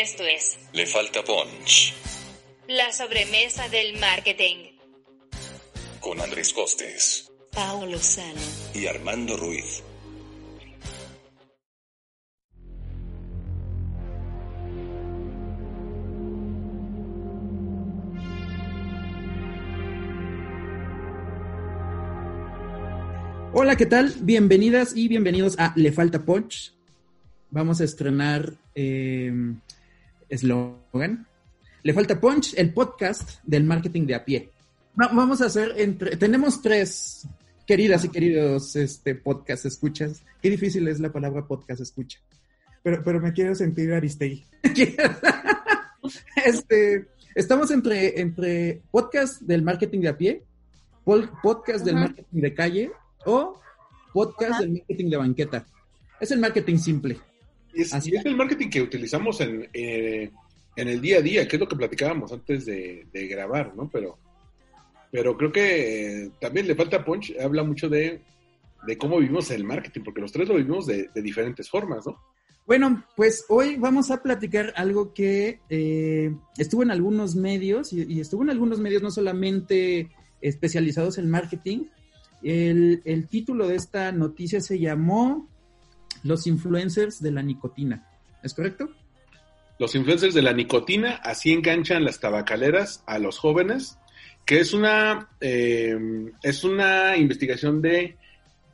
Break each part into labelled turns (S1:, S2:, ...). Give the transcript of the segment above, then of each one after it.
S1: Esto es
S2: Le falta punch.
S1: La sobremesa del marketing.
S2: Con Andrés Costes.
S1: Paolo Sano.
S2: Y Armando Ruiz.
S3: Hola, ¿qué tal? Bienvenidas y bienvenidos a Le Falta Punch. Vamos a estrenar eh, eslogan. Le Falta Punch, el podcast del marketing de a pie. vamos a hacer entre... Tenemos tres queridas y queridos este, podcast escuchas. Qué difícil es la palabra podcast escucha. Pero, pero me quiero sentir Aristegui. este, estamos entre, entre podcast del marketing de a pie, podcast del marketing de calle o podcast del marketing de banqueta. Es el marketing simple.
S4: Y es, es el marketing que utilizamos en, eh, en el día a día, que es lo que platicábamos antes de, grabar, ¿no? Pero, pero creo que eh, también le falta punch, habla mucho de, cómo vivimos el marketing, porque los tres lo vivimos de, diferentes formas, ¿no?
S3: Bueno, pues hoy vamos a platicar algo que eh, estuvo en algunos medios, y, estuvo en algunos medios no solamente especializados en marketing, el, el, título de esta noticia se llamó Los influencers de la nicotina. ¿Es correcto?
S4: Los influencers de la nicotina, así enganchan las tabacaleras a los jóvenes, que es una, eh, es una investigación de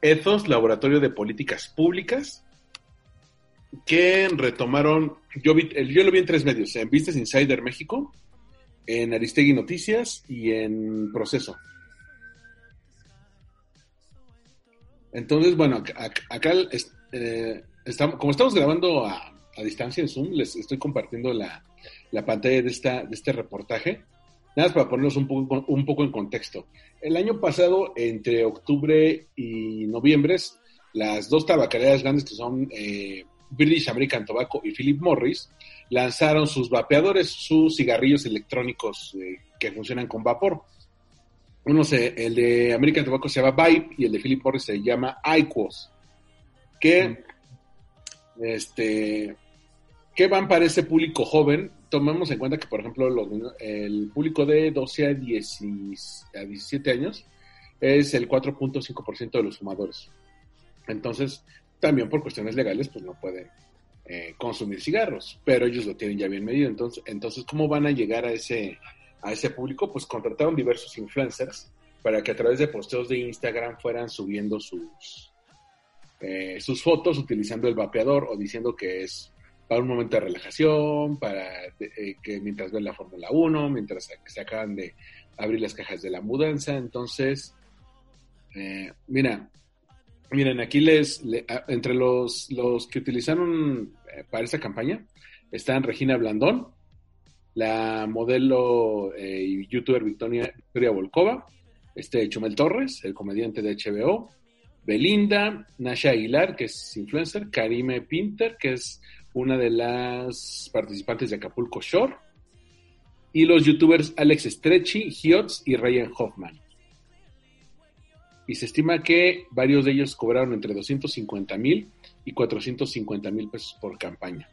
S4: Ethos, Laboratorio de Políticas Públicas, que retomaron, yo, yo lo vi en tres medios, en Vistas Insider México, en Aristegui Noticias y en Proceso. Entonces, bueno, acá, eh, estamos, como estamos grabando a, a, distancia en Zoom, les estoy compartiendo la, pantalla de, esta, de este reportaje. Nada más para ponernos un poco, un poco en contexto. El año pasado, entre octubre y noviembre, las dos tabacaleras grandes que son eh, British American Tobacco y Philip Morris lanzaron sus vapeadores, sus cigarrillos electrónicos eh, que funcionan con vapor. Uno se, el de American Tobacco se llama Vibe y el de Philip Morris se llama IQOS. Que, este, que van para ese público joven. Tomemos en cuenta que, por ejemplo, el público de 12 a, 17 años es el 4.5% de los fumadores. Entonces, también por cuestiones legales, pues no pueden eh, consumir cigarros, pero ellos lo tienen ya bien medido. Entonces, entonces, ¿cómo van a llegar a ese a ese público, pues contrataron diversos influencers para que a través de posteos de Instagram fueran subiendo sus, eh, sus fotos utilizando el vapeador o diciendo que es para un momento de relajación, para eh, que mientras ven la Fórmula 1, mientras se acaban de abrir las cajas de la mudanza. Entonces, eh, mira, miren, aquí les, entre los, los que utilizaron para esta campaña están Regina Blandón, la modelo eh, y youtuber Victoria, Victoria Volkova, este Chumel Torres, el comediante de HBO, Belinda, Nasha Aguilar, que es influencer, Karime Pinter, que es una de las participantes de Acapulco Shore, y los youtubers Alex Stretchy, Hiots y Ryan Hoffman. Y se estima que varios de ellos cobraron entre 250 mil y 450 mil pesos por campaña.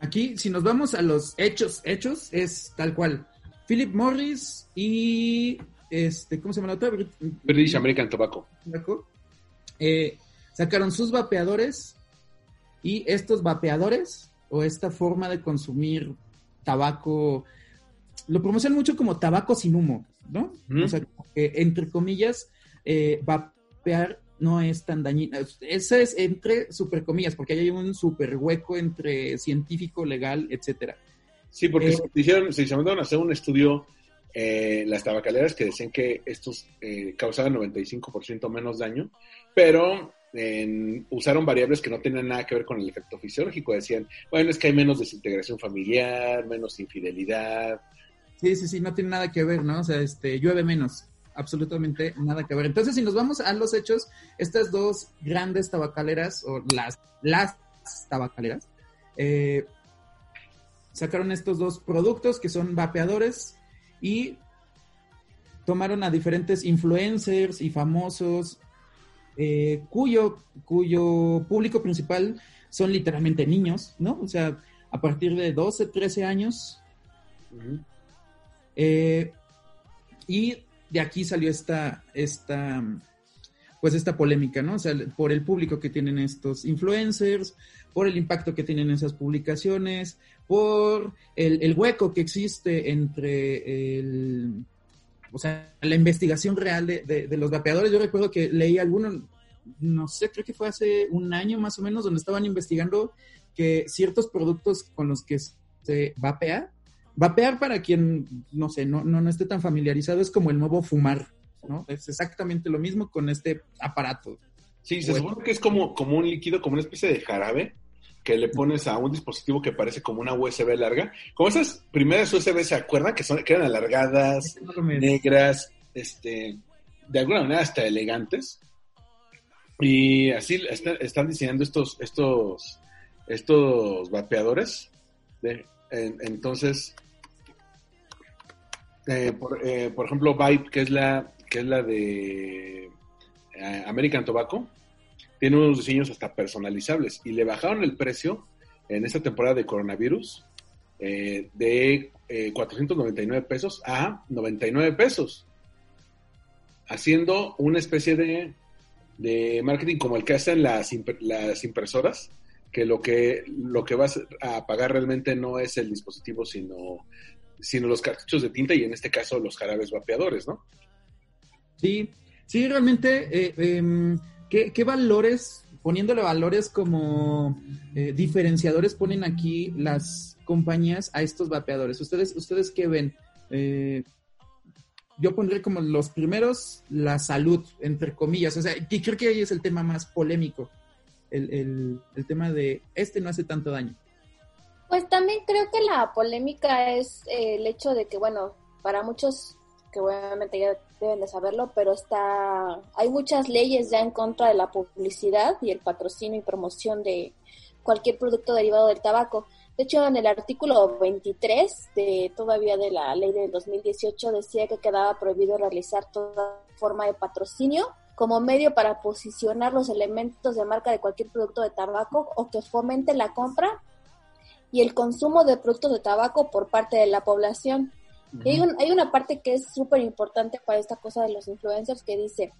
S3: Aquí, si nos vamos a los hechos, hechos, es tal cual. Philip Morris y este, ¿cómo se llama la otra?
S4: British American Tobacco.
S3: Eh, sacaron sus vapeadores y estos vapeadores o esta forma de consumir tabaco lo promocionan mucho como tabaco sin humo, ¿no? O sea, que, entre comillas, eh, vapear no es tan dañina. Ese es entre super comillas, porque hay un super hueco entre científico, legal, etcétera.
S4: Sí, porque eh, se, hicieron, se a hacer un estudio eh, las tabacaleras que decían que estos eh, causaban 95% menos daño, pero usaron variables que no tenían nada que ver con el efecto fisiológico. Decían, bueno, es que hay menos desintegración familiar, menos infidelidad.
S3: Sí, sí, sí, no tiene nada que ver, ¿no? O sea, este, llueve menos absolutamente nada que ver. Entonces, si nos vamos a los hechos, estas dos grandes tabacaleras, o las, las tabacaleras, eh, sacaron estos dos productos que son vapeadores y tomaron a diferentes influencers y famosos eh, cuyo, cuyo público principal son literalmente niños, ¿no? O sea, a partir de 12, 13 años. Eh, y de aquí salió esta, esta, pues esta polémica, ¿no? O sea, por el público que tienen estos influencers, por el impacto que tienen esas publicaciones, por el, el hueco que existe entre el, o sea, la investigación real de, de- los vapeadores. Yo recuerdo que leí alguno, no sé, creo que fue hace un año más o menos, donde estaban investigando que ciertos productos con los que se vapea, vapear para quien, no sé, no, no, no esté tan familiarizado, es como el nuevo fumar, ¿no? Es exactamente lo mismo con este aparato.
S4: Sí, se
S3: Bueno.
S4: supone que es como, como un líquido, como una especie de jarabe que le pones a un dispositivo que parece como una USB larga. Como esas primeras USB, ¿se acuerdan? Que, son, que eran alargadas, negras, este, de alguna manera hasta elegantes. Y así está- están diseñando estos, estos, estos vapeadores. De- en- entonces, eh, por, eh, por ejemplo, Vibe, que es la, que es la de eh, American Tobacco, tiene unos diseños hasta personalizables y le bajaron el precio en esta temporada de coronavirus eh, de eh, 499 pesos a 99 pesos, haciendo una especie de, de marketing como el que hacen las, las impresoras, que lo que lo que vas a pagar realmente no es el dispositivo, sino, sino los cartuchos de tinta y en este caso los jarabes vapeadores, ¿no?
S3: Sí, sí, realmente, eh, em, ¿qué, qué valores, poniéndole valores como eh, diferenciadores, ponen aquí las compañías a estos vapeadores? ¿Ustedes, ustedes qué ven? Eh, yo pondré como los primeros la salud, entre comillas. O sea, y creo que ahí es el tema más polémico. El, el, tema de este no hace tanto daño.
S5: Pues también creo que la polémica es eh, el hecho de que, bueno, para muchos que obviamente ya deben de saberlo, pero está hay muchas leyes ya en contra de la publicidad y el patrocinio y promoción de cualquier producto derivado del tabaco. De hecho, en el artículo 23 de todavía de la ley del 2018 decía que quedaba prohibido realizar toda forma de patrocinio como medio para posicionar los elementos de marca de cualquier producto de tabaco o que fomente la compra y el consumo de productos de tabaco por parte de la población. Y hay, un- hay una parte que es súper importante para esta cosa de los influencers que dice,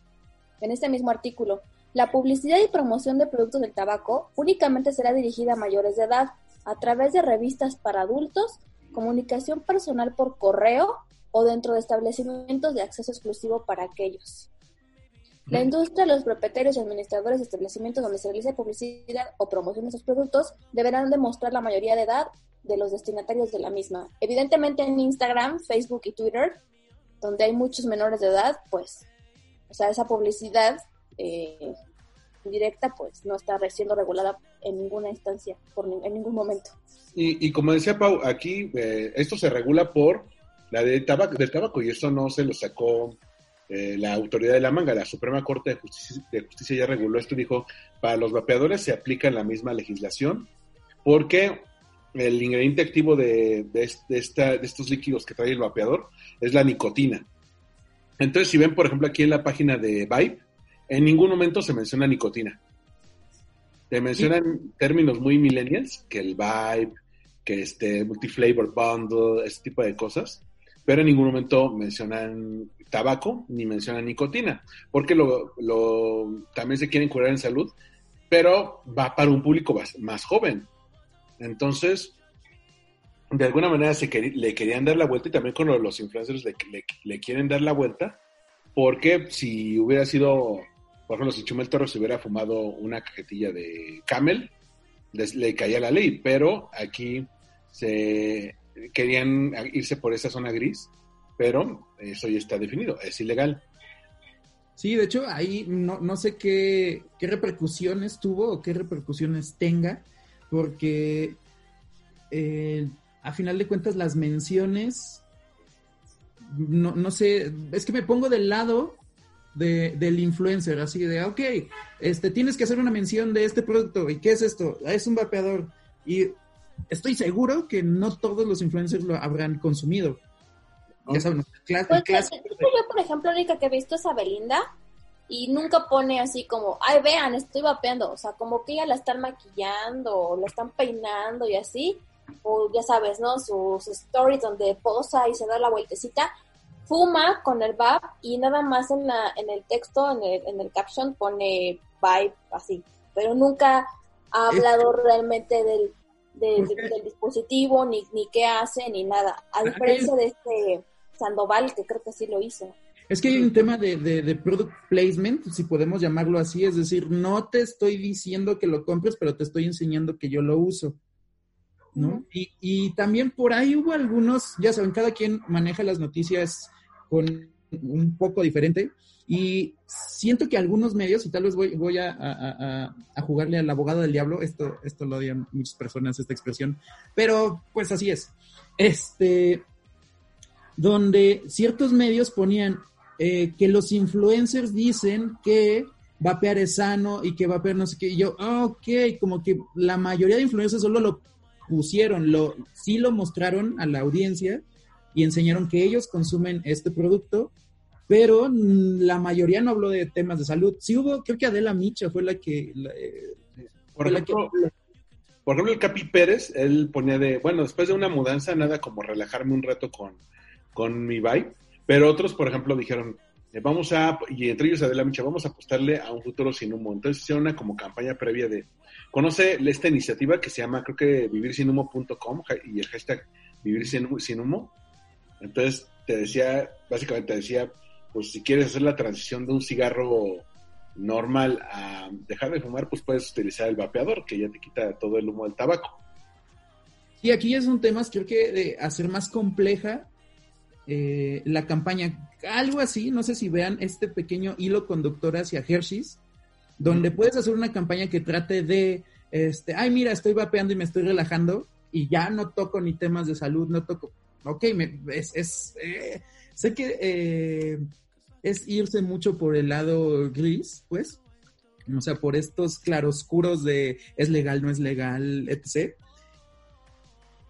S5: en este mismo artículo, la publicidad y promoción de productos del tabaco únicamente será dirigida a mayores de edad a través de revistas para adultos, comunicación personal por correo o dentro de establecimientos de acceso exclusivo para aquellos. La industria, los propietarios y administradores de establecimientos donde se realice publicidad o promoción de esos productos deberán demostrar la mayoría de edad de los destinatarios de la misma. Evidentemente en Instagram, Facebook y Twitter, donde hay muchos menores de edad, pues, o sea, esa publicidad eh, directa, pues, no está siendo regulada en ninguna instancia, por ni- en ningún momento.
S4: Y, como decía Pau, aquí eh, esto se regula por la de del tabaco y eso no se lo sacó eh, la autoridad de la manga. La Suprema Corte de Justicia, de Justicia ya reguló esto y dijo, para los vapeadores se aplica la misma legislación porque el ingrediente activo de, de, es- de esta, de estos líquidos que trae el vapeador es la nicotina. Entonces, si ven, por ejemplo, aquí en la página de Vibe, en ningún momento se menciona nicotina. Te mencionan términos muy millennials, que el Vibe, que este multiflavor bundle, ese tipo de cosas, pero en ningún momento mencionan tabaco ni mencionan nicotina, porque lo, lo- también se quieren curar en salud, pero va para un público más, más joven. Entonces, de alguna manera se queri- le querían dar la vuelta y también con los influencers le, le- quieren dar la vuelta, porque si hubiera sido, por ejemplo, si Chumel Torres hubiera fumado una cajetilla de Camel, le caía la ley, pero aquí se querían irse por esa zona gris, pero eso ya está definido, es ilegal.
S3: Sí, de hecho, ahí no, no sé qué, qué repercusiones tuvo o qué repercusiones tenga, porque eh, a final de cuentas las menciones, no, no sé, es que me pongo del lado de, del influencer, así de, ok, este, tienes que hacer una mención de este producto, ¿y qué es esto? "Ah, Es un vapeador, y estoy seguro que no todos los influencers lo habrán consumido. Ya saben, clas-
S5: Pues,
S3: clásico
S5: yo, por ejemplo, la única que he visto es a Belinda y nunca pone así como, ay, vean, estoy vapeando. O sea, como que ella la están maquillando o la están peinando y así. o ya sabes, ¿no? Sus stories donde posa y se da la vueltecita, fuma con el VAP y nada más en, la, en el texto, en el, en el caption pone vibe así, pero nunca ha hablado realmente del, del, del dispositivo, ni, ni qué hace, ni nada, a diferencia de este Sandoval, que creo que sí lo hizo.
S3: Es que hay un tema de, de, de, product placement, si podemos llamarlo así, es decir, no te estoy diciendo que lo compres, pero te estoy enseñando que yo lo uso. ¿no? Uh -huh. y, y, también por ahí hubo algunos, ya saben, cada quien maneja las noticias con un poco diferente y siento que algunos medios, y tal vez voy, voy a, a, a, jugarle al abogado del diablo, esto, esto lo odian muchas personas, esta expresión, pero pues así es. Este, donde ciertos medios ponían eh, que los influencers dicen que vapear es sano y que vapear no sé qué. Y yo, oh, ok, como que la mayoría de influencers solo lo pusieron, lo, sí lo mostraron a la audiencia y enseñaron que ellos consumen este producto, pero la mayoría no habló de temas de salud. Sí hubo, creo que Adela Micha fue la que... La, eh,
S4: por, ejemplo, la que... por ejemplo, el Capi Pérez, él ponía de, bueno, después de una mudanza, nada como relajarme un rato con, con mi vibe, pero otros, por ejemplo, dijeron, eh, vamos a, y entre ellos Adela Micha, vamos a apostarle a un futuro sin humo. Entonces hicieron una como campaña previa de, conoce esta iniciativa que se llama, creo que vivirsinhumo.com y el hashtag vivir sin, sin humo. Entonces te decía, básicamente te decía, pues si quieres hacer la transición de un cigarro normal a dejar de fumar, pues puedes utilizar el vapeador, que ya te quita todo el humo del tabaco.
S3: Y aquí ya son temas, creo que de hacer más compleja eh, la campaña, algo así, no sé si vean este pequeño hilo conductor hacia Hershey's, donde mm. puedes hacer una campaña que trate de, este, ay, mira, estoy vapeando y me estoy relajando y ya no toco ni temas de salud, no toco, ok, me, es, es eh, sé que eh, es irse mucho por el lado gris, pues, o sea, por estos claroscuros de es legal, no es legal, etc.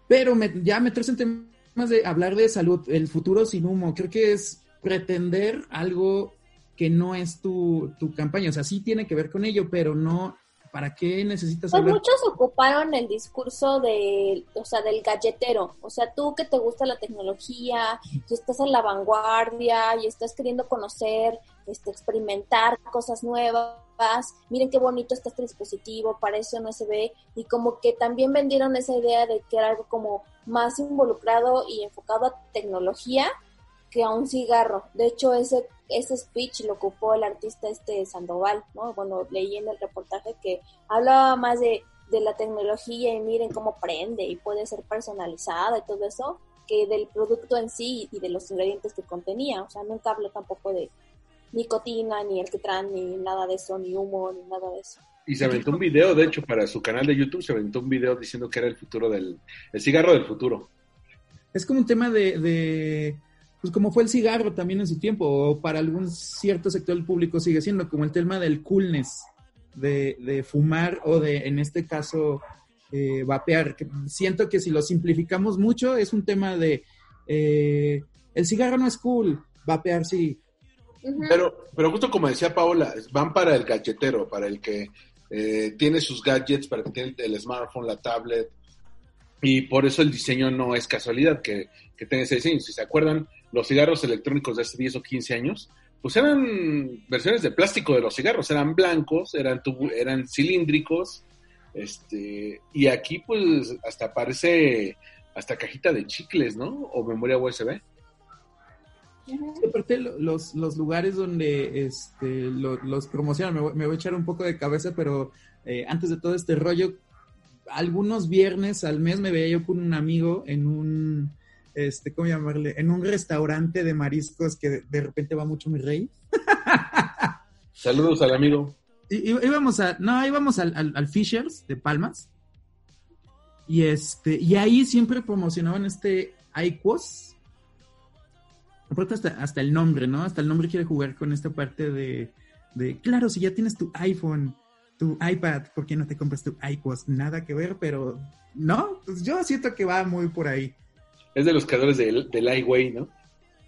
S3: Pero me, ya meterse en temas de hablar de salud, el futuro sin humo, creo que es pretender algo que no es tu, tu campaña, o sea, sí tiene que ver con ello, pero no, ¿para qué necesitas
S5: pues hablar? muchos ocuparon el discurso de, o sea, del galletero. O sea, tú que te gusta la tecnología, y estás en la vanguardia y estás queriendo conocer, este, experimentar cosas nuevas. Miren qué bonito está este dispositivo, parece un USB. Y como que también vendieron esa idea de que era algo como más involucrado y enfocado a tecnología que a un cigarro. De hecho, ese ese speech lo ocupó el artista este Sandoval, ¿no? Bueno, leí en el reportaje que hablaba más de, de la tecnología y miren cómo prende y puede ser personalizada y todo eso, que del producto en sí y de los ingredientes que contenía. O sea, nunca habló tampoco de nicotina, ni el que traen, ni nada de eso, ni humo, ni nada de eso.
S4: Y se aventó un video, de hecho, para su canal de YouTube, se aventó un video diciendo que era el futuro del, el cigarro del futuro.
S3: Es como un tema de, de pues como fue el cigarro también en su tiempo, o para algún cierto sector del público sigue siendo, como el tema del coolness, de, de fumar o de, en este caso, eh, vapear. Siento que si lo simplificamos mucho, es un tema de, eh, el cigarro no es cool, vapear sí.
S4: Pero, pero justo como decía Paola, van para el galletero, para el que eh, tiene sus gadgets, para el que tiene el smartphone, la tablet, y por eso el diseño no es casualidad que, que tenga ese diseño. Si se acuerdan, los cigarros electrónicos de hace 10 o 15 años, pues eran versiones de plástico de los cigarros, eran blancos, eran, eran cilíndricos, este, y aquí pues hasta parece hasta cajita de chicles, ¿no? O memoria USB.
S3: Aparte, los, los lugares donde este, los, los promocionan, me voy, me voy, a echar un poco de cabeza, pero eh, antes de todo este rollo, algunos viernes al mes me veía yo con un amigo en un, este, ¿cómo llamarle? En un restaurante de mariscos que de, de repente va mucho mi rey.
S4: Saludos al amigo.
S3: Y, íbamos a, no, íbamos al, al, al, Fishers de Palmas. Y este, y ahí siempre promocionaban este iQuos. Aparte hasta, hasta el nombre, ¿no? Hasta el nombre quiere jugar con esta parte de, de, claro, si ya tienes tu iPhone, tu iPad, ¿por qué no te compras tu iQuos? Nada que ver, pero no, pues yo siento que va muy por ahí.
S4: Es de los creadores del, del iWay, ¿no?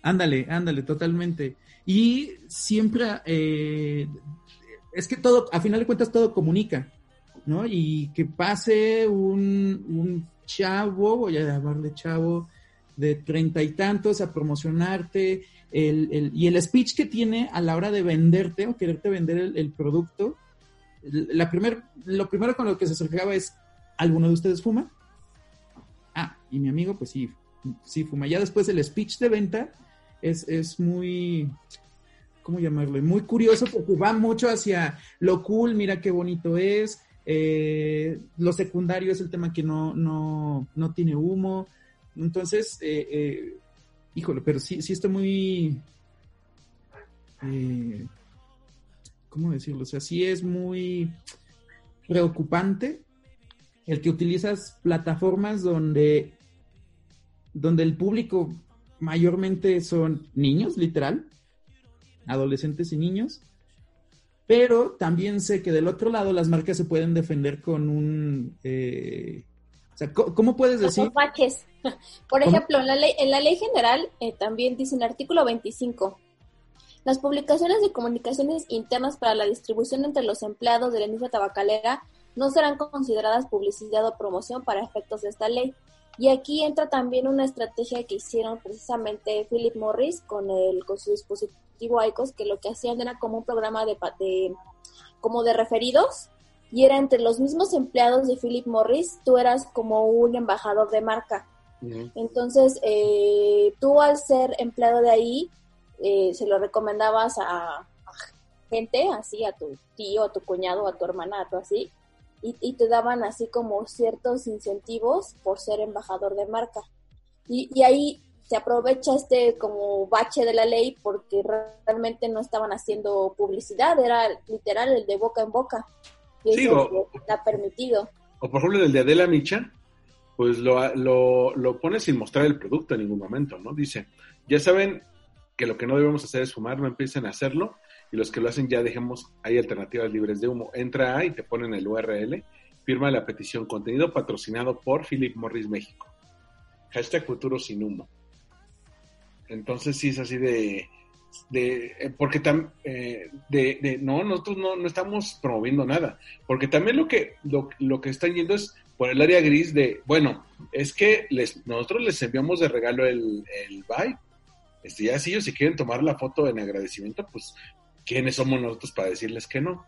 S3: Ándale, ándale, totalmente. Y siempre, eh, es que todo, a final de cuentas, todo comunica. ¿no? Y que pase un, un chavo, voy a llamarle chavo, de treinta y tantos a promocionarte, el, el, y el speech que tiene a la hora de venderte o quererte vender el, el producto, la primer, lo primero con lo que se acercaba es, ¿alguno de ustedes fuma? Ah, y mi amigo, pues sí, sí fuma. Ya después el speech de venta es, es muy, ¿cómo llamarlo? Muy curioso porque va mucho hacia lo cool, mira qué bonito es. Eh, lo secundario es el tema que no, no, no tiene humo. Entonces, eh, eh, híjole, pero sí, sí está muy... Eh, ¿Cómo decirlo? O sea, sí es muy preocupante el que utilizas plataformas donde, donde el público mayormente son niños, literal, adolescentes y niños, pero también sé que del otro lado las marcas se pueden defender con un... Eh, o sea, ¿cómo puedes decir?
S5: Por ejemplo, en la ley, en la ley general eh, también dice en el artículo 25, las publicaciones de comunicaciones internas para la distribución entre los empleados de la industria tabacalera no serán consideradas publicidad o promoción para efectos de esta ley. Y aquí entra también una estrategia que hicieron precisamente Philip Morris con el con su dispositivo ICOS, que lo que hacían era como un programa de, de como de referidos y era entre los mismos empleados de Philip Morris, tú eras como un embajador de marca. Uh -huh. Entonces, eh, tú al ser empleado de ahí, eh, se lo recomendabas a, a, gente, así, a tu tío, a tu cuñado, a tu hermana, a tu así, y, y, te daban así como ciertos incentivos por ser embajador de marca. Y, y ahí se aprovecha este como bache de la ley porque realmente no estaban haciendo publicidad, era literal el de boca en boca. Y
S4: sí,
S5: eso
S4: o,
S5: está permitido.
S4: O por ejemplo el de Adela Micha, pues lo, lo, lo pone sin mostrar el producto en ningún momento, ¿no? Dice, ya saben que lo que no debemos hacer es fumar, no empiecen a hacerlo, y los que lo hacen ya dejemos, hay alternativas libres de humo. Entra y te ponen el URL, firma la petición, contenido patrocinado por Philip Morris México. Hashtag futuro sin humo. Entonces sí es así de, de eh, porque tam, eh, de, de, no, nosotros no, no, estamos promoviendo nada, porque también lo que, lo, lo, que están yendo es por el área gris de, bueno, es que les, nosotros les enviamos de regalo el, el Vibe, este, ya si ellos si quieren tomar la foto en agradecimiento, pues, ¿quiénes somos nosotros para decirles que no?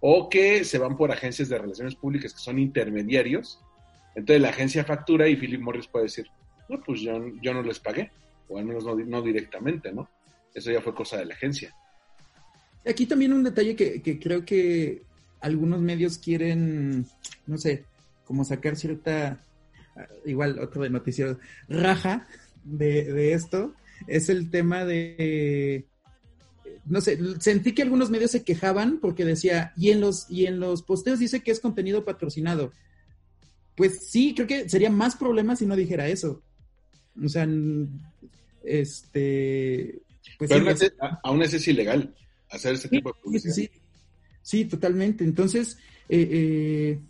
S4: O que se van por agencias de relaciones públicas que son intermediarios, entonces la agencia factura y Philip Morris puede decir, no, pues yo, yo no les pagué, o al menos no, no directamente, ¿no? Eso ya fue cosa de la agencia.
S3: Aquí también un detalle que, que, creo que algunos medios quieren, no sé, como sacar cierta, igual otro de noticiero, raja de, de esto, es el tema de, no sé, sentí que algunos medios se quejaban porque decía, y en los, y en los posteos dice que es contenido patrocinado. Pues sí, creo que sería más problema si no dijera eso. O sea, este,
S4: pues Pero sí, aún, aún así es ilegal hacer ese tipo de publicidad.
S3: Sí, sí, sí totalmente. Entonces, eh, eh,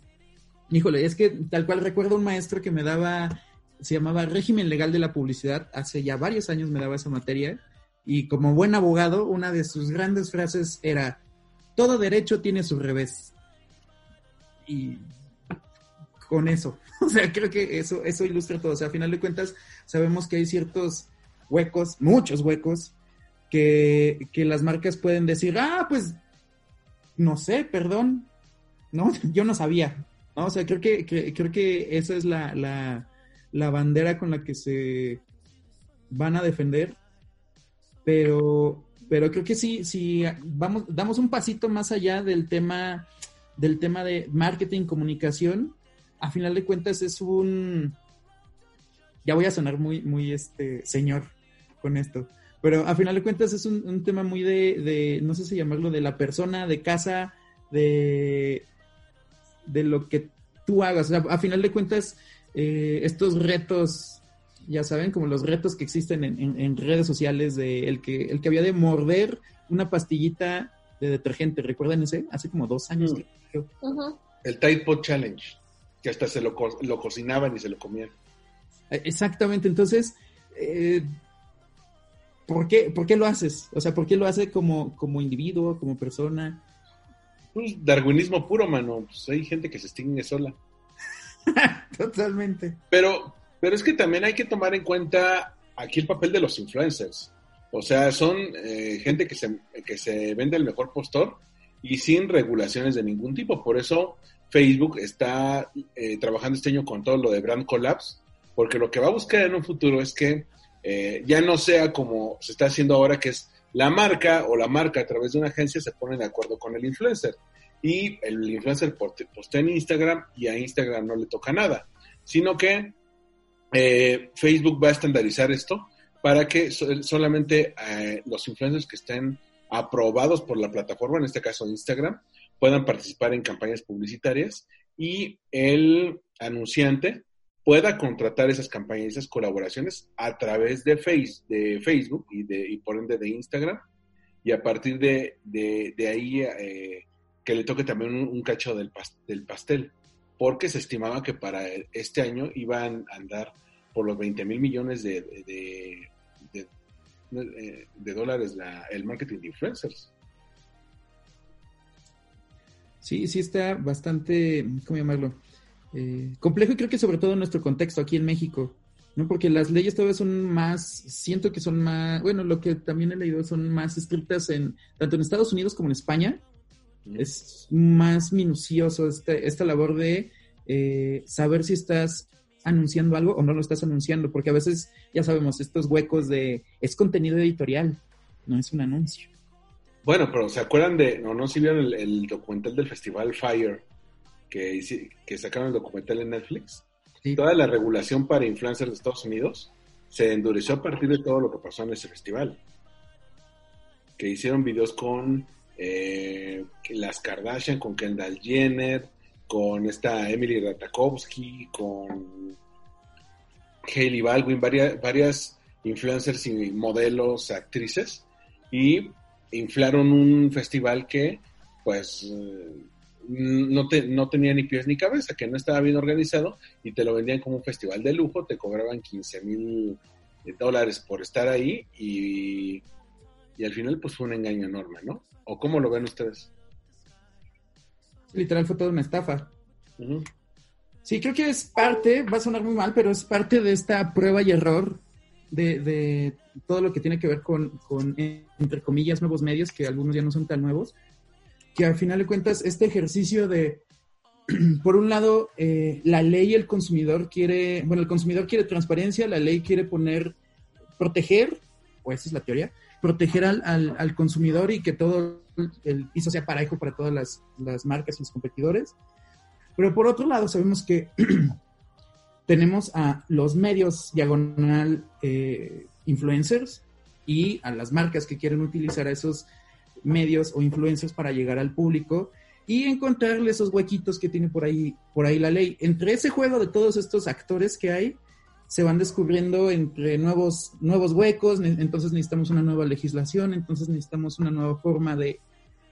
S3: híjole, es que tal cual recuerdo un maestro que me daba, se llamaba régimen legal de la publicidad, hace ya varios años me daba esa materia, y como buen abogado, una de sus grandes frases era, todo derecho tiene su revés. Y con eso, o sea, creo que eso, eso ilustra todo. O sea, a final de cuentas, sabemos que hay ciertos huecos, muchos huecos, que, que, las marcas pueden decir, ah, pues, no sé, perdón, ¿no? Yo no sabía, ¿no? O sea, creo que, que creo que esa es la, la, la, bandera con la que se van a defender, pero, pero creo que sí, sí, vamos, damos un pasito más allá del tema, del tema de marketing, comunicación, a final de cuentas es un, ya voy a sonar muy, muy, este, señor con esto, pero a final de cuentas es un, un tema muy de, de, no sé si llamarlo, de la persona, de casa, de, de lo que tú hagas. O sea, a final de cuentas, eh, estos retos, ya saben, como los retos que existen en, en, en, redes sociales de el que, el que había de morder una pastillita de detergente, ¿recuerdan ese? Hace como dos años.
S4: Mm.
S3: Que,
S5: uh -huh.
S4: El Tide Pod Challenge, que hasta se lo, co lo cocinaban y se lo comían.
S3: Exactamente, entonces... Eh, ¿por qué, ¿por qué lo haces? O sea, ¿por qué lo hace como, como individuo, como persona?
S4: pues, darwinismo puro, mano. Pues hay gente que se extingue sola.
S3: Totalmente.
S4: Pero, pero es que también hay que tomar en cuenta aquí el papel de los influencers. O sea, son eh, gente que se, que se vende el mejor postor y sin regulaciones de ningún tipo. Por eso Facebook está eh, trabajando este año con todo lo de Brand Collapse, porque lo que va a buscar en un futuro es que eh, ya no sea como se está haciendo ahora, que es la marca o la marca a través de una agencia se pone de acuerdo con el influencer. Y el influencer postea en Instagram y a Instagram no le toca nada, sino que eh, Facebook va a estandarizar esto para que solamente los influencers que estén aprobados por la plataforma, en este caso Instagram, puedan participar en campañas publicitarias y el anunciante pueda contratar esas campañas, esas colaboraciones a través de, face, de Facebook y, de, y por ende de Instagram. Y a partir de, de, ahí eh, que le toque también un, cacho del, del pastel, porque se estimaba que para este año iban a andar por los 20 mil millones de, de, dólares la, el marketing de influencers.
S3: Sí, sí está bastante, ¿cómo llamarlo? Eh, complejo y creo que sobre todo en nuestro contexto aquí en México, ¿no? Porque las leyes todavía son más, siento que son más, bueno, lo que también he leído son más estrictas en, tanto en Estados Unidos como en España. Es más minucioso este, esta labor de eh, saber si estás anunciando algo o no lo estás anunciando, porque a veces, ya sabemos, estos huecos de, es contenido editorial, no es un anuncio.
S4: Bueno, pero ¿se acuerdan de, no, no si vieron el, documental del Festival Fire, que, que sacaron el documental en Netflix? Toda la regulación para influencers de Estados Unidos se endureció a partir de todo lo que pasó en ese festival. Que hicieron videos con eh, las Kardashian, con Kendall Jenner, con esta Emily Ratajkowski, con Hailey Baldwin, varias, varias influencers y modelos, actrices, y inflaron un festival que pues no, no tenía ni pies ni cabeza, que no estaba bien organizado y te lo vendían como un festival de lujo, te cobraban 15 mil dólares por estar ahí y, y, al final pues fue un engaño enorme, ¿no? ¿O cómo lo ven ustedes?
S3: Literal fue toda una estafa. Sí, creo que es parte, va a sonar muy mal, pero es parte de esta prueba y error de, todo lo que tiene que ver con, entre comillas, nuevos medios, que algunos ya no son tan nuevos, que al final de cuentas este ejercicio de, por un lado, eh, la ley y el consumidor quiere, bueno, el consumidor quiere transparencia, la ley quiere poner, proteger, o esa es la teoría, proteger al, al, consumidor y que todo el piso sea parejo para todas las, las marcas y los competidores. Pero por otro lado, sabemos que tenemos a los medios diagonal eh, influencers y a las marcas que quieren utilizar a esos medios o influencers para llegar al público y encontrarle esos huequitos que tiene por ahí, por ahí la ley. Entre ese juego de todos estos actores que hay, se van descubriendo entre nuevos, nuevos huecos, entonces necesitamos una nueva legislación, entonces necesitamos una nueva forma de,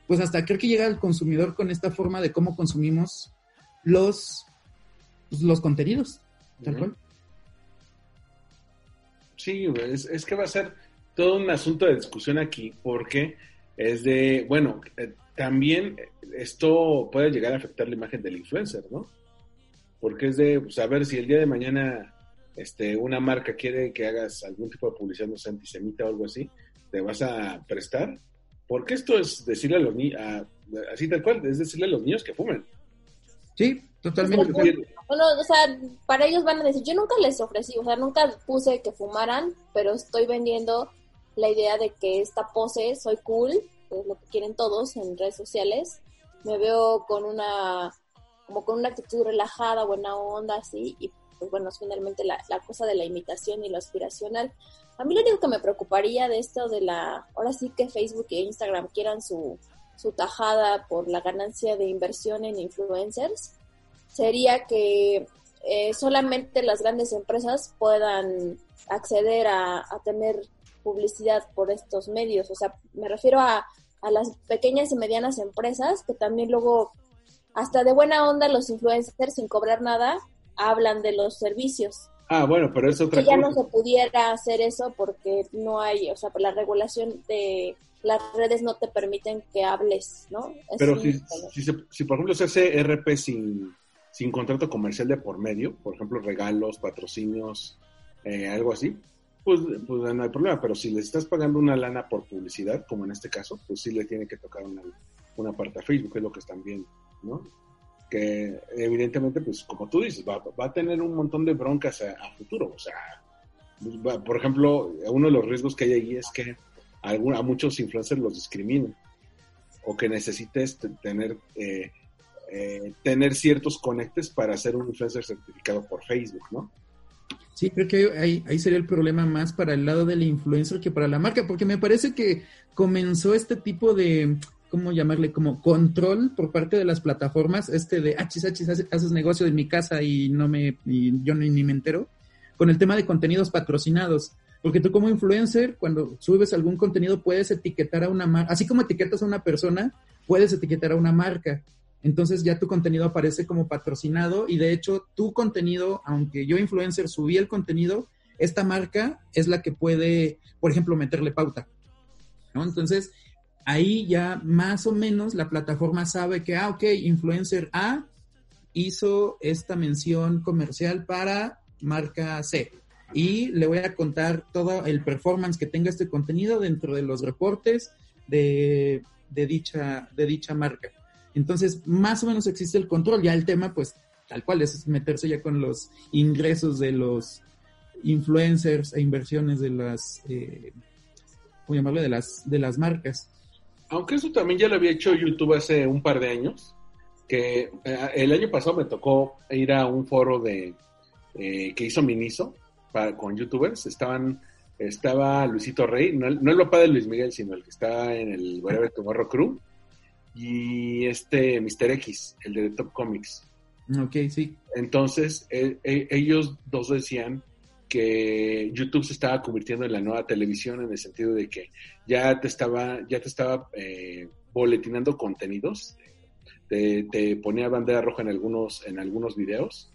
S3: pues hasta creo que llega al consumidor con esta forma de cómo consumimos los, pues, los contenidos.
S4: Sí, es, que va a ser todo un asunto de discusión aquí, porque es de, bueno, eh, también esto puede llegar a afectar la imagen del influencer, ¿no? Porque es de saber pues, si el día de mañana este, una marca quiere que hagas algún tipo de publicidad, no antisemita o algo así, te vas a prestar. Porque esto es decirle a los niños, así tal cual, es decirle a los niños que fumen.
S3: Sí, totalmente.
S5: Bueno, o sea, para ellos van a decir, yo nunca les ofrecí, o sea, nunca puse que fumaran, pero estoy vendiendo la idea de que esta pose, soy cool, es lo que quieren todos en redes sociales. Me veo con una, como con una actitud relajada, buena onda, así, y pues bueno, finalmente la, la cosa de la imitación y lo aspiracional. A mí lo único que me preocuparía de esto de la, ahora sí que Facebook e Instagram quieran su, su tajada por la ganancia de inversión en influencers sería que eh, solamente las grandes empresas puedan acceder a, tener publicidad por estos medios. O sea, me refiero a, a las pequeñas y medianas empresas que también luego, hasta de buena onda, los influencers sin cobrar nada, hablan de los servicios.
S4: Ah, bueno, pero es otra
S5: que ya no se pudiera hacer eso porque no hay, o sea, por la regulación de las redes no te permiten que hables, ¿no? Es
S4: Pero si, si, se- si, por ejemplo se hace RP sin, sin contrato comercial de por medio, por ejemplo regalos, patrocinios, eh, algo así, pues, pues no hay problema. Pero si le estás pagando una lana por publicidad, como en este caso, pues sí le tiene que tocar una, una parte a Facebook, que es lo que están viendo, ¿no? Que evidentemente, pues como tú dices, va, va a tener un montón de broncas a, futuro. O sea, pues, por ejemplo, uno de los riesgos que hay ahí es que a, muchos influencers los discriminen o que necesites tener eh, eh, tener ciertos conectes para ser un influencer certificado por Facebook, ¿no?
S3: Sí, creo que ahí, ahí sería el problema más para el lado del influencer que para la marca, porque me parece que comenzó este tipo de, ¿cómo llamarle? Como control por parte de las plataformas, este de, ah, chis, ah, chis, haces, negocio en mi casa y no me, y yo ni, ni me entero, con el tema de contenidos patrocinados. Porque tú como influencer, cuando subes algún contenido, puedes etiquetar a una marca, así como etiquetas a una persona, puedes etiquetar a una marca. Entonces ya tu contenido aparece como patrocinado y de hecho tu contenido, aunque yo influencer subí el contenido, esta marca es la que puede, por ejemplo, meterle pauta. ¿no? Entonces ahí ya más o menos la plataforma sabe que, ah, ok, influencer A hizo esta mención comercial para marca C. Y le voy a contar todo el performance que tenga este contenido dentro de los reportes de, de dicha, de dicha marca. Entonces, más o menos existe el control. Ya el tema, pues, tal cual, es meterse ya con los ingresos de los influencers e inversiones de las, eh, ¿cómo llamarle? De las, de las marcas.
S4: Aunque eso también ya lo había hecho YouTube hace un par de años, que eh, el año pasado me tocó ir a un foro de eh, que hizo Miniso para, con youtubers. Estaban, estaba Luisito Rey, no, el- no el papá de Luis Miguel, sino el que está en el Whatever Tomorrow Crew, y este Mr. X, el de Top Comics.
S3: Ok, sí.
S4: Entonces, eh, eh, ellos dos decían que YouTube se estaba convirtiendo en la nueva televisión en el sentido de que ya te estaba, ya te estaba eh, boletinando contenidos, te, ponía bandera roja en algunos, en algunos videos,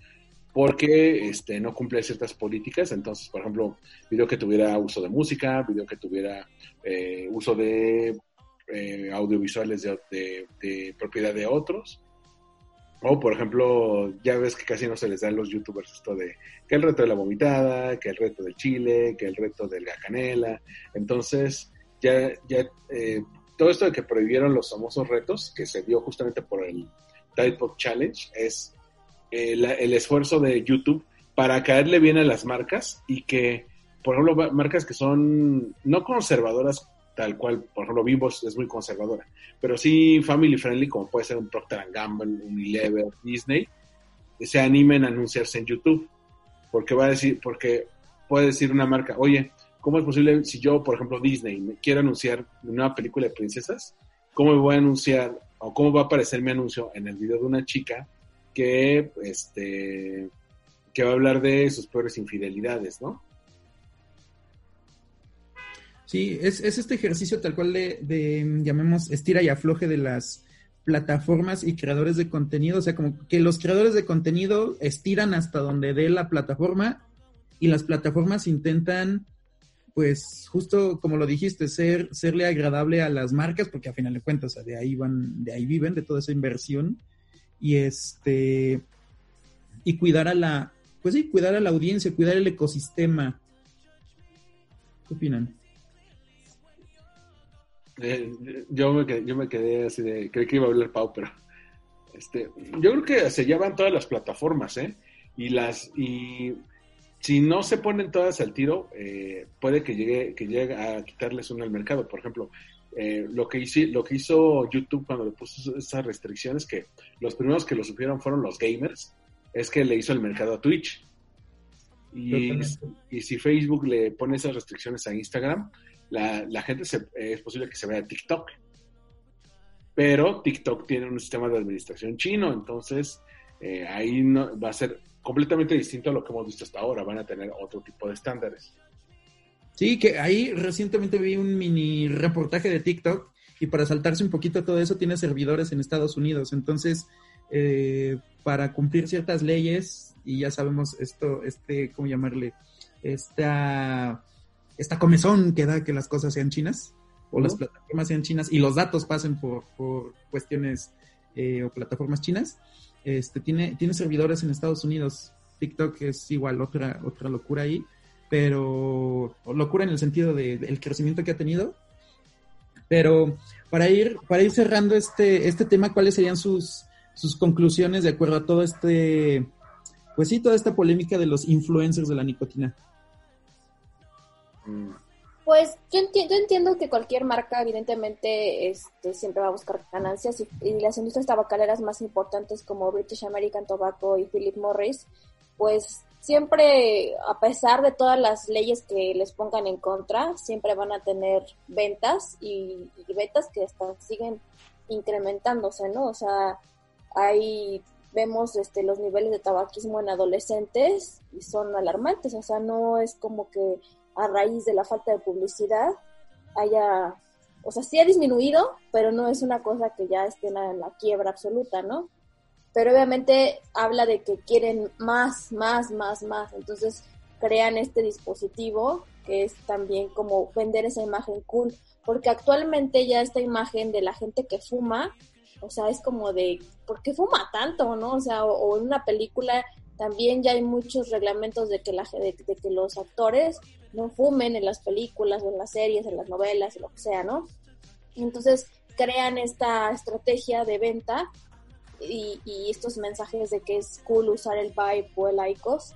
S4: porque este, no cumple ciertas políticas. Entonces, por ejemplo, video que tuviera uso de música, video que tuviera eh, uso de eh, audiovisuales de propiedad de otros. O, por ejemplo, ya ves que casi no se les da a los youtubers esto de que el reto de la vomitada, que el reto del chile, que el reto de la canela. Entonces, ya, ya eh, todo esto de que prohibieron los famosos retos, que se dio justamente por el Diet Pop Challenge, es eh, el esfuerzo de YouTube para caerle bien a las marcas y que, por ejemplo, marcas que son no conservadoras tal cual, por ejemplo, es es muy conservadora, pero sí family friendly, como puede ser un Procter Gamble, un Unilever, Disney, se animen a anunciarse en YouTube. Porque va a decir, porque puede decir una marca, oye, ¿cómo es posible si yo, por ejemplo, Disney, me quiero anunciar una película de princesas? ¿Cómo me voy a anunciar o cómo va a aparecer mi anuncio en el video de una chica que, este, que va a hablar de sus peores infidelidades, ¿no?
S3: Sí, es, es este ejercicio tal cual de, de, llamemos, estira y afloje de las plataformas y creadores de contenido. O sea, como que los creadores de contenido estiran hasta donde dé la plataforma y las plataformas intentan, pues, justo como lo dijiste, ser, serle agradable a las marcas, porque a final de cuentas, de ahí van, de ahí viven, de toda esa inversión. Y este, y cuidar a la, pues sí, cuidar a la audiencia, cuidar el ecosistema. ¿Qué opinan?
S4: Eh, yo, me quedé, yo me quedé así de, creí que iba a hablar Pau, pero este, yo creo que se llevan todas las plataformas, ¿eh? Y las, y si no se ponen todas al tiro, eh, puede que llegue, que llegue a quitarles uno al mercado. Por ejemplo, eh, lo, que hizo, lo que hizo YouTube cuando le puso esas restricciones, que los primeros que lo supieron fueron los gamers, es que le hizo el mercado a Twitch. Y, y si Facebook le pone esas restricciones a Instagram, la, gente se, es posible que se vaya a TikTok. Pero TikTok tiene un sistema de administración chino, entonces eh, ahí va a ser completamente distinto a lo que hemos visto hasta ahora. Van a tener otro tipo de estándares.
S3: Sí, que ahí recientemente vi un mini reportaje de TikTok y para saltarse un poquito todo eso tiene servidores en Estados Unidos. Entonces, eh, para cumplir ciertas leyes, y ya sabemos esto, este, ¿cómo llamarle? Esta, esta comezón que da que las cosas sean chinas. o las plataformas sean chinas y los datos pasen por, por cuestiones eh, o plataformas chinas, este, tiene, tiene servidores en Estados Unidos. TikTok es igual otra, otra locura ahí, pero locura en el sentido de- del crecimiento que ha tenido. Pero para ir, para ir cerrando este, este tema, ¿cuáles serían sus, sus conclusiones de acuerdo a todo este, pues sí, toda esta polémica de los influencers de la nicotina?
S5: Pues yo entiendo, yo entiendo que cualquier marca evidentemente este, siempre va a buscar ganancias y, y las industrias tabacaleras más importantes como British American Tobacco y Philip Morris, pues siempre, a pesar de todas las leyes que les pongan en contra, siempre van a tener ventas y, y ventas que hasta siguen incrementándose, ¿no? O sea, hay vemos este los niveles de tabaquismo en adolescentes y son alarmantes, o sea, no es como que a raíz de la falta de publicidad haya, o sea, sí ha disminuido, pero no es una cosa que ya esté en la, quiebra absoluta, ¿no? Pero obviamente habla de que quieren más, más, más, más, entonces crean este dispositivo que es también como vender esa imagen cool, porque actualmente ya esta imagen de la gente que fuma, o sea, es como de, ¿por qué fuma tanto, no? O sea, o, en una película también ya hay muchos reglamentos de que, la, de que los actores no fumen en las películas o en las series, en las novelas, en lo que sea, ¿no? Entonces crean esta estrategia de venta y, estos mensajes de que es cool usar el Vibe o el ICOS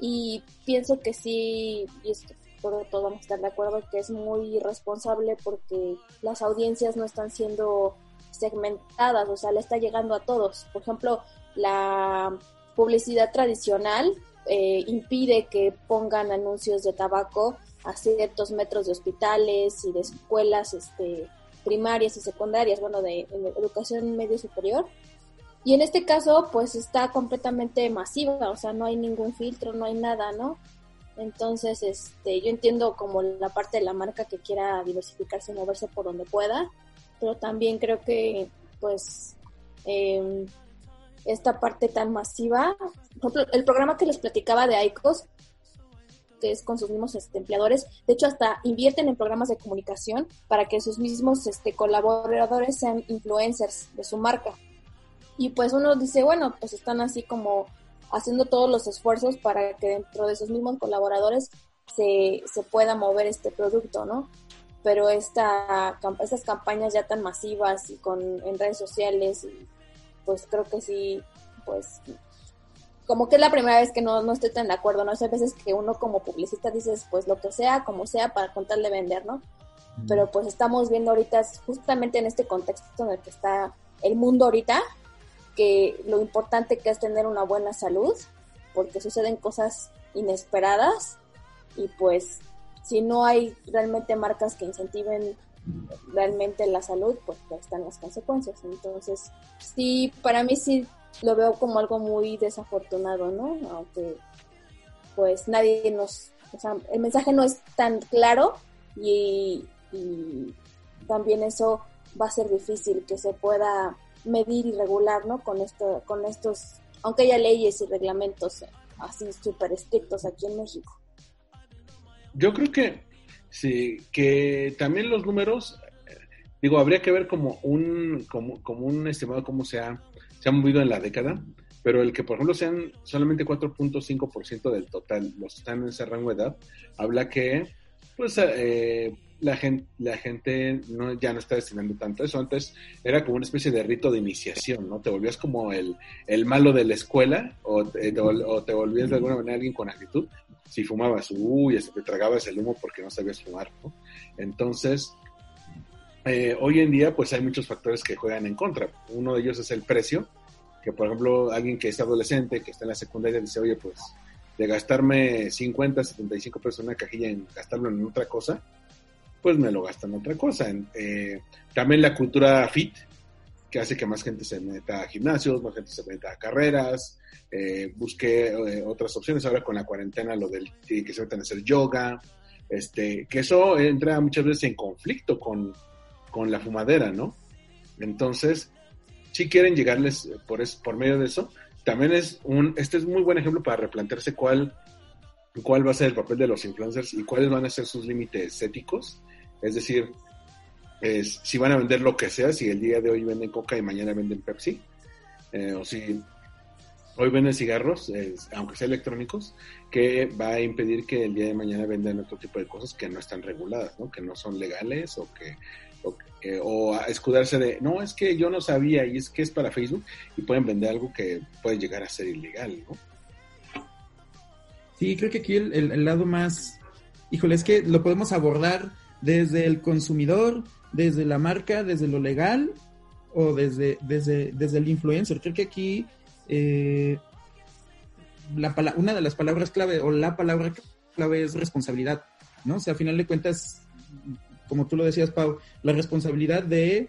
S5: y pienso que sí, y esto por todo vamos a estar de acuerdo que es muy irresponsable porque las audiencias no están siendo segmentadas, o sea, le está llegando a todos. Por ejemplo, la publicidad tradicional eh, impide que pongan anuncios de tabaco a ciertos metros de hospitales y de escuelas este, primarias y secundarias, bueno, de, educación medio superior. Y en este caso, pues está completamente masiva, o sea, no hay ningún filtro, no hay nada, ¿no? Entonces, este, yo entiendo como la parte de la marca que quiera diversificarse y moverse por donde pueda, pero también creo que, pues, eh, esta parte tan masiva, por ejemplo, el programa que les platicaba de ICOS, que es con sus mismos este, empleadores, de hecho hasta invierten en programas de comunicación para que sus mismos este, colaboradores sean influencers de su marca. Y pues uno dice, bueno, pues están así como haciendo todos los esfuerzos para que dentro de sus mismos colaboradores se, se pueda mover este producto, ¿no? Pero esta, estas campañas ya tan masivas y con en redes sociales, y pues creo que sí, pues como que es la primera vez que no, no estoy tan de acuerdo, ¿no? Hay veces que uno como publicista dices, pues lo que sea, como sea, para contarle vender, ¿no? Pero pues estamos viendo ahorita, justamente en este contexto en el que está el mundo ahorita, que lo importante que es tener una buena salud, porque suceden cosas inesperadas y pues si no hay realmente marcas que incentiven realmente la salud, pues ya están las consecuencias. Entonces, sí, para mí sí lo veo como algo muy desafortunado, ¿no? Aunque pues nadie nos, o sea, el mensaje no es tan claro y, también eso va a ser difícil que se pueda medir y regular, ¿no? Con esto, con estos, aunque haya leyes y reglamentos así súper estrictos aquí en México.
S4: Yo creo que sí, que también los números, digo, habría que ver como un, como, como un estimado cómo se ha, se ha movido en la década, pero el que, por ejemplo, sean solamente 4.5% del total los que están en ese rango de edad, habla que, pues, eh, la gente, la gente no, ya no está destinando tanto eso. Antes era como una especie de rito de iniciación, ¿no? Te volvías como el, el malo de la escuela o te, te, o te volvías de alguna manera alguien con actitud si fumabas, uy, hasta te tragabas el humo porque no sabías fumar, ¿no? Entonces, eh, hoy en día, pues hay muchos factores que juegan en contra. Uno de ellos es el precio, que por ejemplo, alguien que es adolescente, que está en la secundaria, dice, oye, pues de gastarme 50, 75 pesos en una cajilla en gastarlo en otra cosa, pues me lo gastan en otra cosa. Eh, también la cultura fit, que hace que más gente se meta a gimnasios, más gente se meta a carreras, eh, eh, otras opciones ahora con la cuarentena, lo del que se metan a hacer yoga, este, que eso entra muchas veces en conflicto con, con la fumadera, ¿no? Entonces, si quieren llegarles por, es, por medio de eso, también es un, este es muy buen ejemplo para replantearse cuál, cuál va a ser el papel de los influencers y cuáles van a ser sus límites éticos. Es decir, es si van a vender lo que sea, si el día de hoy venden coca y mañana venden Pepsi, eh, o si hoy venden cigarros, aunque sea electrónicos, que va a impedir que el día de mañana vendan otro tipo de cosas que no están reguladas, ¿no? que no son legales o que o, a escudarse de no es que yo no sabía y es que es para Facebook y pueden vender algo que puede llegar a ser ilegal.
S3: Sí, creo que aquí el, el- el lado más, híjole, es que lo podemos abordar desde el consumidor, desde la marca, desde lo legal o desde, desde, desde el influencer. Creo que aquí eh, la una de las palabras clave o la palabra clave es responsabilidad, ¿no? O sea, al final de cuentas, como tú lo decías, Pau, la responsabilidad de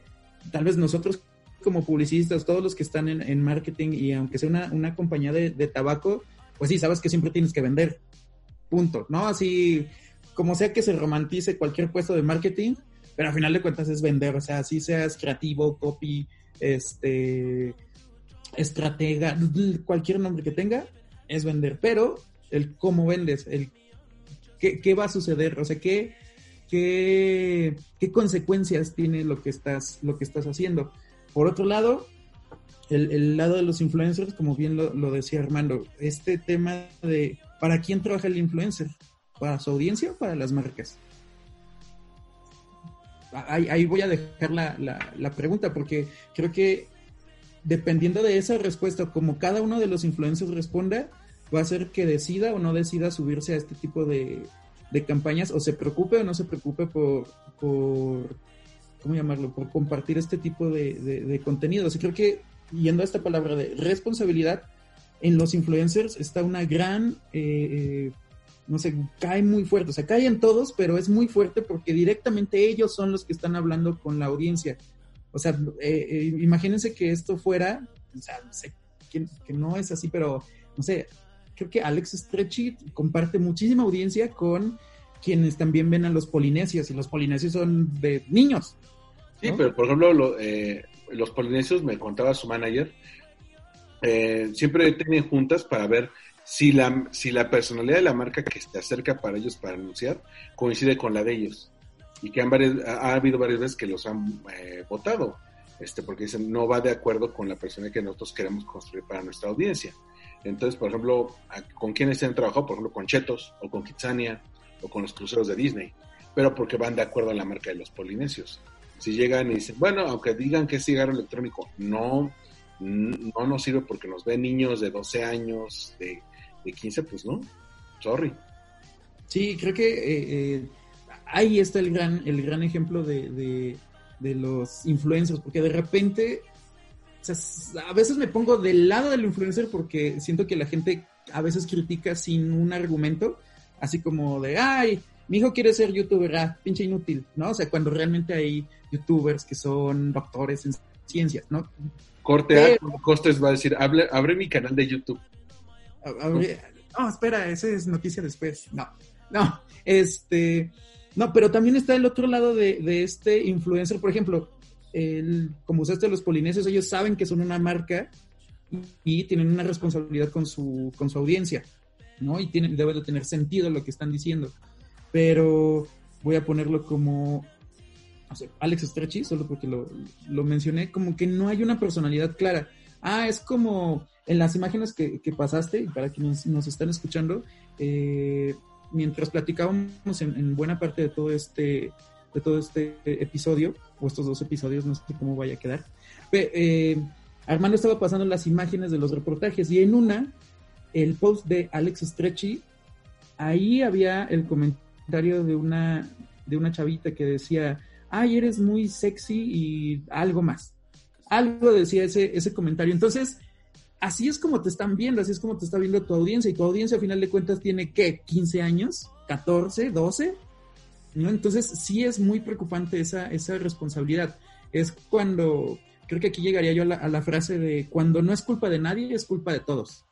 S3: tal vez nosotros como publicistas, todos los que están en, en marketing y aunque sea una, una compañía de, de tabaco, pues sí, sabes que siempre tienes que vender. Punto, ¿no? Así como sea que se romantice cualquier puesto de marketing, pero al final de cuentas es vender, o sea, así seas creativo, copy, este, estratega, cualquier nombre que tenga, es vender, pero el cómo vendes, el qué, qué va a suceder, o sea, qué, qué, qué consecuencias tiene lo que estás, lo que estás haciendo. Por otro lado, el, lado de los influencers, como bien lo decía Armando, este tema de ¿para quién trabaja el influencer? ¿Para su audiencia o para las marcas? Ahí, voy a dejar la, la, la pregunta porque creo que dependiendo de esa respuesta, como cada uno de los influencers responda, va a ser que decida o no decida subirse a este tipo de, de campañas o se preocupe o no se preocupe por, por ¿cómo llamarlo? Por compartir este tipo de, de, de contenidos. Y creo que yendo a esta palabra de responsabilidad, en los influencers está una gran, eh, eh, no sé, cae muy fuerte, o sea, cae en todos, pero es muy fuerte porque directamente ellos son los que están hablando con la audiencia. O sea, eh, eh, imagínense que esto fuera, o sea, sé que, que, no es así, pero no sé, creo que Alex Stretchy comparte muchísima audiencia con quienes también ven a los polinesios, y los polinesios son de niños.
S4: Sí, ¿no? pero por ejemplo, lo, eh, los polinesios, me contaba su manager, eh, siempre tienen juntas para ver si la, si la personalidad de la marca que se acerca para ellos para anunciar coincide con la de ellos. Y que han varias, ha, habido varias veces que los han eh, votado, este, porque dicen no va de acuerdo con la persona que nosotros queremos construir para nuestra audiencia. Entonces, por ejemplo, ¿con quiénes han trabajado? Por ejemplo, con Chetos o con Kitsania o con los cruceros de Disney, pero porque van de acuerdo a la marca de los polinesios. Si llegan y dicen, bueno, aunque digan que es cigarro electrónico, no, no nos sirve porque nos ven niños de 12 años, de, de 15, pues no, sorry.
S3: Sí, creo que eh, eh, ahí está el gran, el gran ejemplo de, de, de los influencers, porque de repente, o sea, a veces me pongo del lado del influencer porque siento que la gente a veces critica sin un argumento, así como de, ay, mi hijo quiere ser youtuber, ah, pinche inútil, ¿no? O sea, cuando realmente hay youtubers que son doctores en ciencias, ¿no?
S4: Corte A, Costes va a decir, abre, abre mi canal de YouTube.
S3: No, espera, esa es noticia después. No, no, este, no, pero también está el otro lado de, de este influencer, por ejemplo, el, como usaste los polinesios, ellos saben que son una marca y, tienen una responsabilidad con su, con su audiencia, ¿no? Y tienen, debe de tener sentido lo que están diciendo. Pero voy a ponerlo como o sea, Alex Stretchy, solo porque lo, lo, mencioné, como que no hay una personalidad clara. Ah, es como en las imágenes que, que pasaste, para quienes nos están escuchando, eh, mientras platicábamos en, en, buena parte de todo este de todo este episodio, o estos dos episodios, no sé cómo vaya a quedar, eh, Armando estaba pasando las imágenes de los reportajes y en una, el post de Alex Stretchy, ahí había el comentario de una, de una chavita que decía, ay, eres muy sexy y algo más. Algo decía ese, ese comentario. Entonces, así es como te están viendo, así es como te está viendo tu audiencia. Y tu audiencia, a final de cuentas, tiene, ¿qué? ¿15 años? ¿14? ¿12? ¿No? Entonces, sí es muy preocupante esa, esa responsabilidad. Es cuando, creo que aquí llegaría yo a la, a la frase de, cuando no es culpa de nadie, es culpa de todos.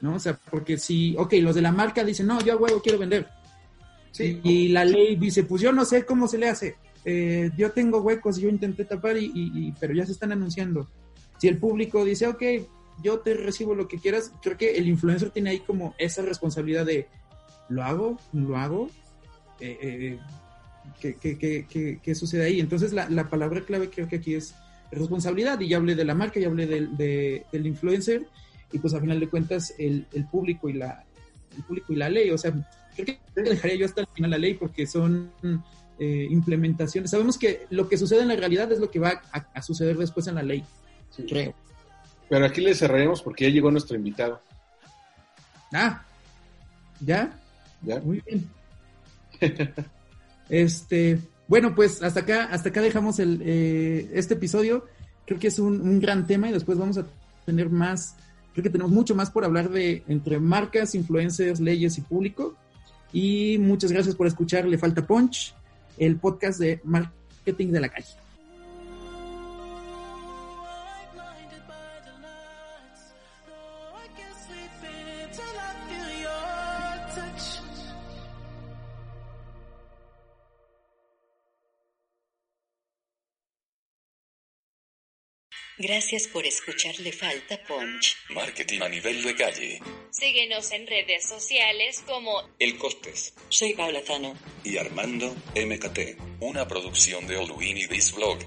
S3: ¿No? O sea, porque si, ok, los de la marca dicen, no, yo a huevo quiero vender. Sí, y la ley dice, pues yo no sé cómo se le hace eh, yo tengo huecos, yo intenté tapar, y, y, y, pero ya se están anunciando. Si el público dice, ok, yo te recibo lo que quieras, creo que el influencer tiene ahí como esa responsabilidad de, ¿lo hago? ¿No lo hago? Eh, eh, ¿Qué, qué, qué, qué- sucede ahí? Entonces la, la palabra clave creo que aquí es responsabilidad y ya hablé de la marca, ya hablé del, de- del influencer y pues a final de cuentas el, el público y la el público y la ley, o sea, creo que dejaría yo hasta el final la ley porque son eh, implementaciones. Sabemos que lo que sucede en la realidad es lo que va a, a suceder después en la ley,
S4: Sí.
S3: creo.
S4: Pero aquí le cerraremos porque ya llegó nuestro invitado.
S3: Ah, ¿ya?
S4: ¿ya?
S3: Muy bien. Este, bueno, pues hasta acá, hasta acá dejamos el, eh, este episodio. Creo que es un, un gran tema y después vamos a tener más, creo que tenemos mucho más por hablar de entre marcas, influencers, leyes y público. Y muchas gracias por escuchar Le Falta Punch, el podcast de marketing de la calle.
S1: Gracias por escuchar Le Falta Punch.
S2: Marketing a nivel de calle.
S1: Síguenos en redes sociales como
S2: El Costes
S1: Soy Paula Zano.
S2: y Armando MKT. Una producción de Olwin y This Vlog.